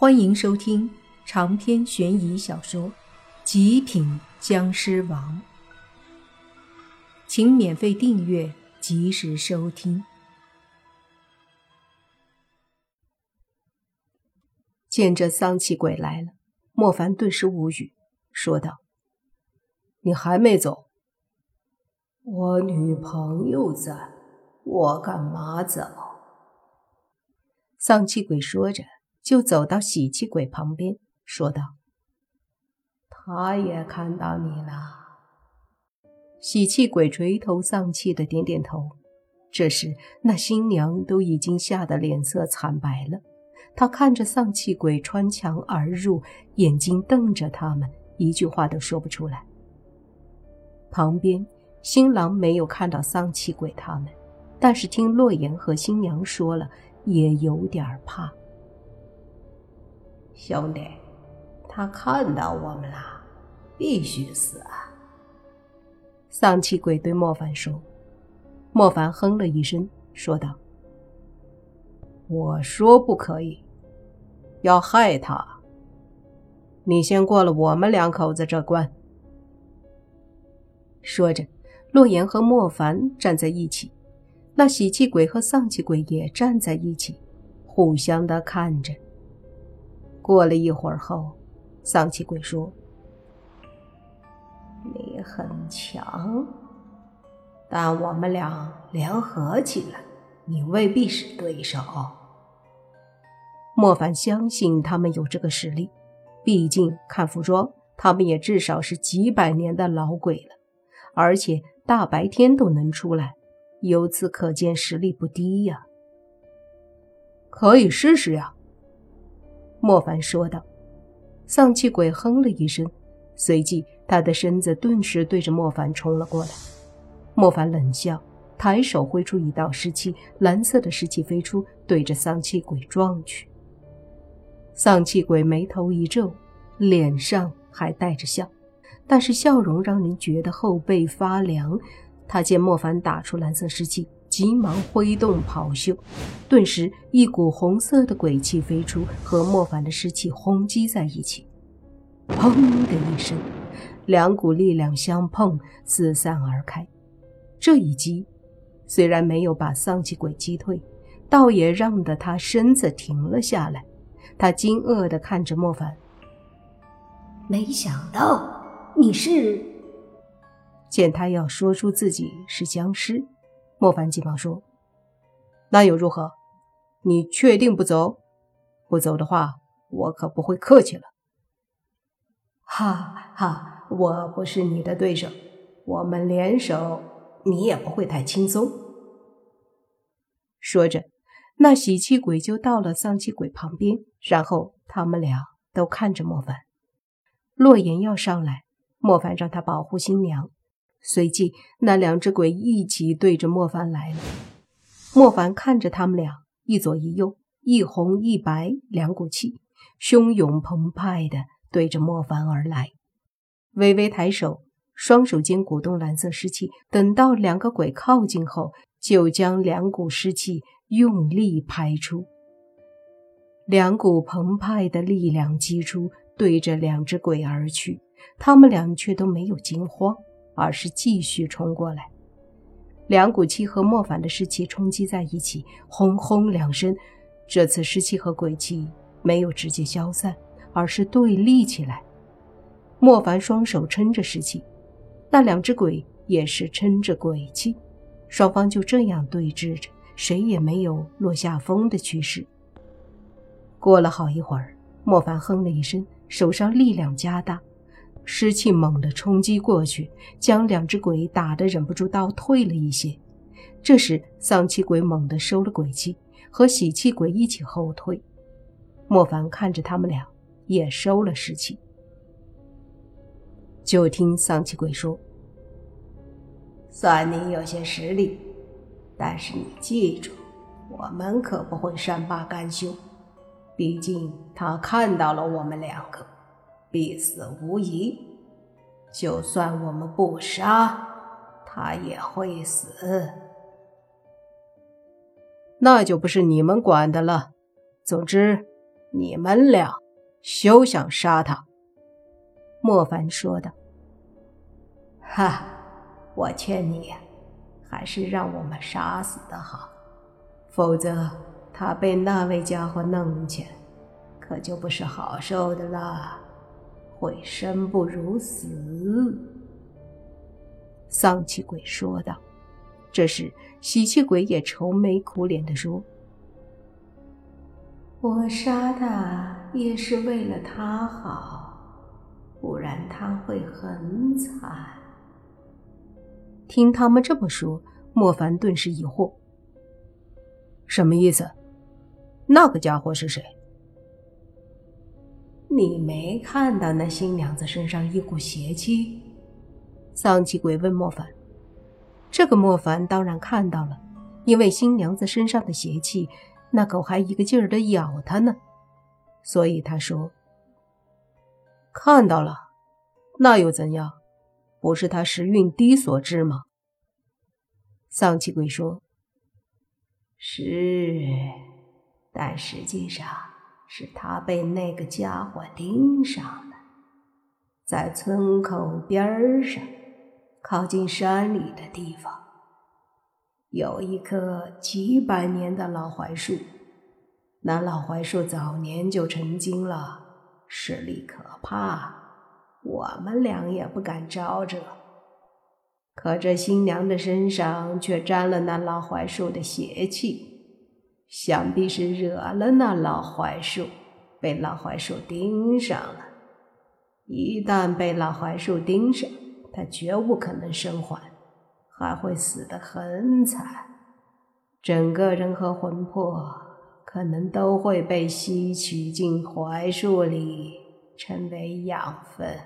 欢迎收听长篇悬疑小说《极品僵尸王》，请免费订阅，及时收听。见这丧气鬼来了，莫凡顿时无语，说道：“你还没走？我女朋友在，我干嘛走？”丧气鬼说着。就走到喜气鬼旁边，说道：“他也看到你了。”喜气鬼垂头丧气的点点头。这时，那新娘都已经吓得脸色惨白了。她看着丧气鬼穿墙而入，眼睛瞪着他们，一句话都说不出来。旁边，新郎没有看到丧气鬼他们，但是听洛言和新娘说了，也有点怕。兄弟，他看到我们了，必须死啊！丧气鬼对莫凡说。莫凡哼了一声，说道：“我说不可以，要害他。你先过了我们两口子这关。”说着，洛言和莫凡站在一起，那喜气鬼和丧气鬼也站在一起，互相的看着。过了一会儿后，丧气鬼说：“你很强，但我们俩联合起来，你未必是对手。”莫凡相信他们有这个实力，毕竟看服装，他们也至少是几百年的老鬼了，而且大白天都能出来，由此可见实力不低呀。可以试试呀。莫凡说道：“丧气鬼哼了一声，随即他的身子顿时对着莫凡冲了过来。莫凡冷笑，抬手挥出一道湿气，蓝色的湿气飞出，对着丧气鬼撞去。丧气鬼眉头一皱，脸上还带着笑，但是笑容让人觉得后背发凉。他见莫凡打出蓝色湿气。”急忙挥动袍袖，顿时一股红色的鬼气飞出，和莫凡的尸气轰击在一起。砰的一声，两股力量相碰，四散而开。这一击虽然没有把丧气鬼击退，倒也让得他身子停了下来。他惊愕地看着莫凡，没想到你是……见他要说出自己是僵尸。莫凡急忙说：“那又如何？你确定不走？不走的话，我可不会客气了。”哈哈，我不是你的对手，我们联手，你也不会太轻松。说着，那喜气鬼就到了丧气鬼旁边，然后他们俩都看着莫凡。洛言要上来，莫凡让他保护新娘。随即，那两只鬼一起对着莫凡来了。莫凡看着他们俩，一左一右，一红一白两股气，汹涌澎湃的对着莫凡而来。微微抬手，双手间鼓动蓝色湿气，等到两个鬼靠近后，就将两股湿气用力拍出。两股澎湃的力量击出，对着两只鬼而去。他们俩却都没有惊慌。而是继续冲过来，两股气和莫凡的尸气冲击在一起，轰轰两声。这次尸气和鬼气没有直接消散，而是对立起来。莫凡双手撑着尸气，那两只鬼也是撑着鬼气，双方就这样对峙着，谁也没有落下风的趋势。过了好一会儿，莫凡哼了一声，手上力量加大。湿气猛地冲击过去，将两只鬼打得忍不住倒退了一些。这时，丧气鬼猛地收了鬼气，和喜气鬼一起后退。莫凡看着他们俩，也收了湿气。就听丧气鬼说：“算你有些实力，但是你记住，我们可不会善罢甘休。毕竟他看到了我们两个。”必死无疑，就算我们不杀，他也会死。那就不是你们管的了。总之，你们俩休想杀他。”莫凡说道。“哈，我劝你，还是让我们杀死的好，否则他被那位家伙弄去，可就不是好受的了，会生不如死。”丧气鬼说道。这时，喜气鬼也愁眉苦脸地说：“我杀他也是为了他好，不然他会很惨。”听他们这么说，莫凡顿时疑惑：“什么意思？那个家伙是谁？”你没看到那新娘子身上一股邪气？丧气鬼问莫凡。这个莫凡当然看到了，因为新娘子身上的邪气，那狗还一个劲儿的咬他呢，所以他说：“看到了，那又怎样？不是他时运低所致吗？”丧气鬼说：“是，但实际上是他被那个家伙盯上了，在村口边上。”靠近山里的地方，有一棵几百年的老槐树。那老槐树早年就成精了，势力可怕，我们俩也不敢招惹。可这新娘的身上却沾了那老槐树的邪气，想必是惹了那老槐树，被老槐树盯上了。一旦被老槐树盯上，他绝无可能生还，还会死得很惨，整个人和魂魄可能都会被吸取进槐树里，成为养分。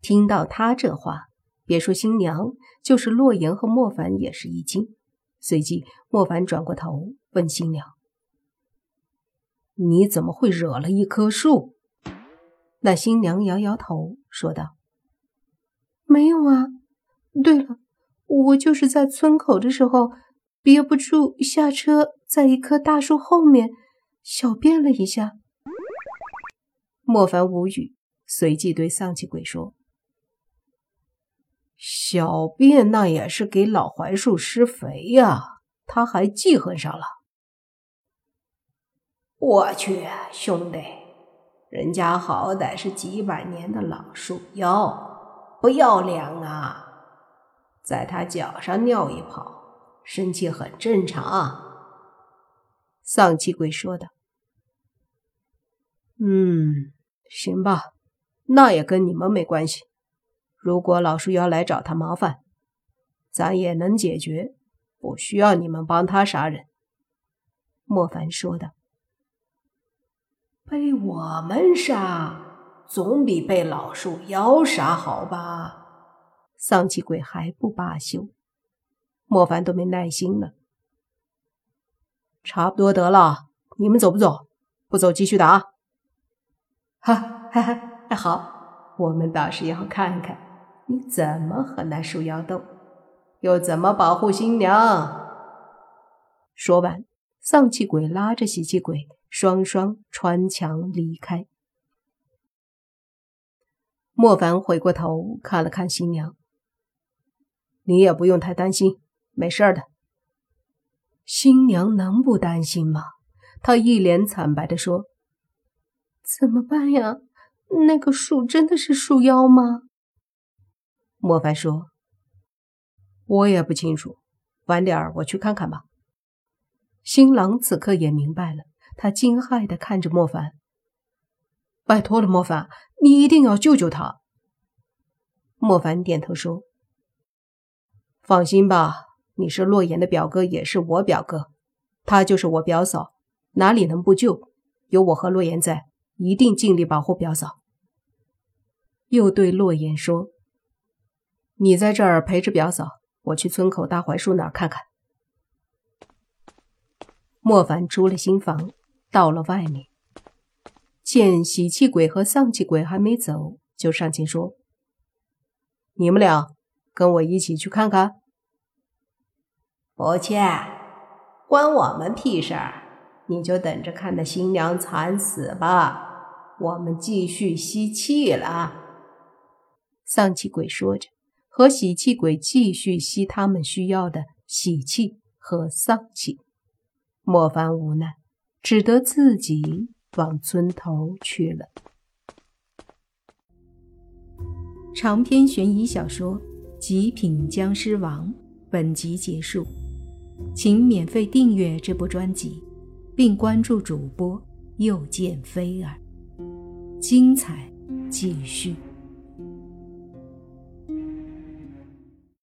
听到他这话，别说新娘，就是洛言和莫凡也是一惊。随即，莫凡转过头问新娘：“你怎么会惹了一棵树？”那新娘摇摇头，说道：“没有啊。对了，我就是在村口的时候，憋不住下车，在一棵大树后面小便了一下。”莫凡无语，随即对丧气鬼说：“小便那也是给老槐树施肥呀，他还记恨上了。”我去，兄弟！人家好歹是几百年的老树妖，不要脸啊！在他脚上尿一泡，生气很正常。丧气鬼说的。嗯，行吧，那也跟你们没关系。如果老树妖来找他麻烦，咱也能解决，不需要你们帮他杀人。莫凡说道。被我们杀，总比被老树妖杀好吧？丧气鬼还不罢休，莫凡都没耐心了。差不多得了，你们走不走？不走，继续打。哈哈哈！好，我们倒是要看看你怎么和那树妖斗，又怎么保护新娘。说完，丧气鬼拉着喜气鬼。双双穿墙离开。莫凡回过头看了看新娘，你也不用太担心，没事的。新娘能不担心吗？她一脸惨白的说：“怎么办呀？那个树真的是树妖吗？”莫凡说：“我也不清楚，晚点我去看看吧。”新郎此刻也明白了。他惊骇的看着莫凡，拜托了，莫凡，你一定要救救他。莫凡点头说：“放心吧，你是洛言的表哥，也是我表哥，他就是我表嫂，哪里能不救？有我和洛言在，一定尽力保护表嫂。”又对洛言说：“你在这儿陪着表嫂，我去村口大槐树那儿看看。”莫凡出了新房。到了外面，见喜气鬼和丧气鬼还没走，就上前说：“你们俩跟我一起去看看。”不去，关我们屁事儿！你就等着看那新娘惨死吧。我们继续吸气了。丧气鬼说着，和喜气鬼继续吸他们需要的喜气和丧气。莫凡无奈，只得自己往村头去了。长篇悬疑小说《极品僵尸王》本集结束，请免费订阅这部专辑，并关注主播又见菲儿。精彩继续。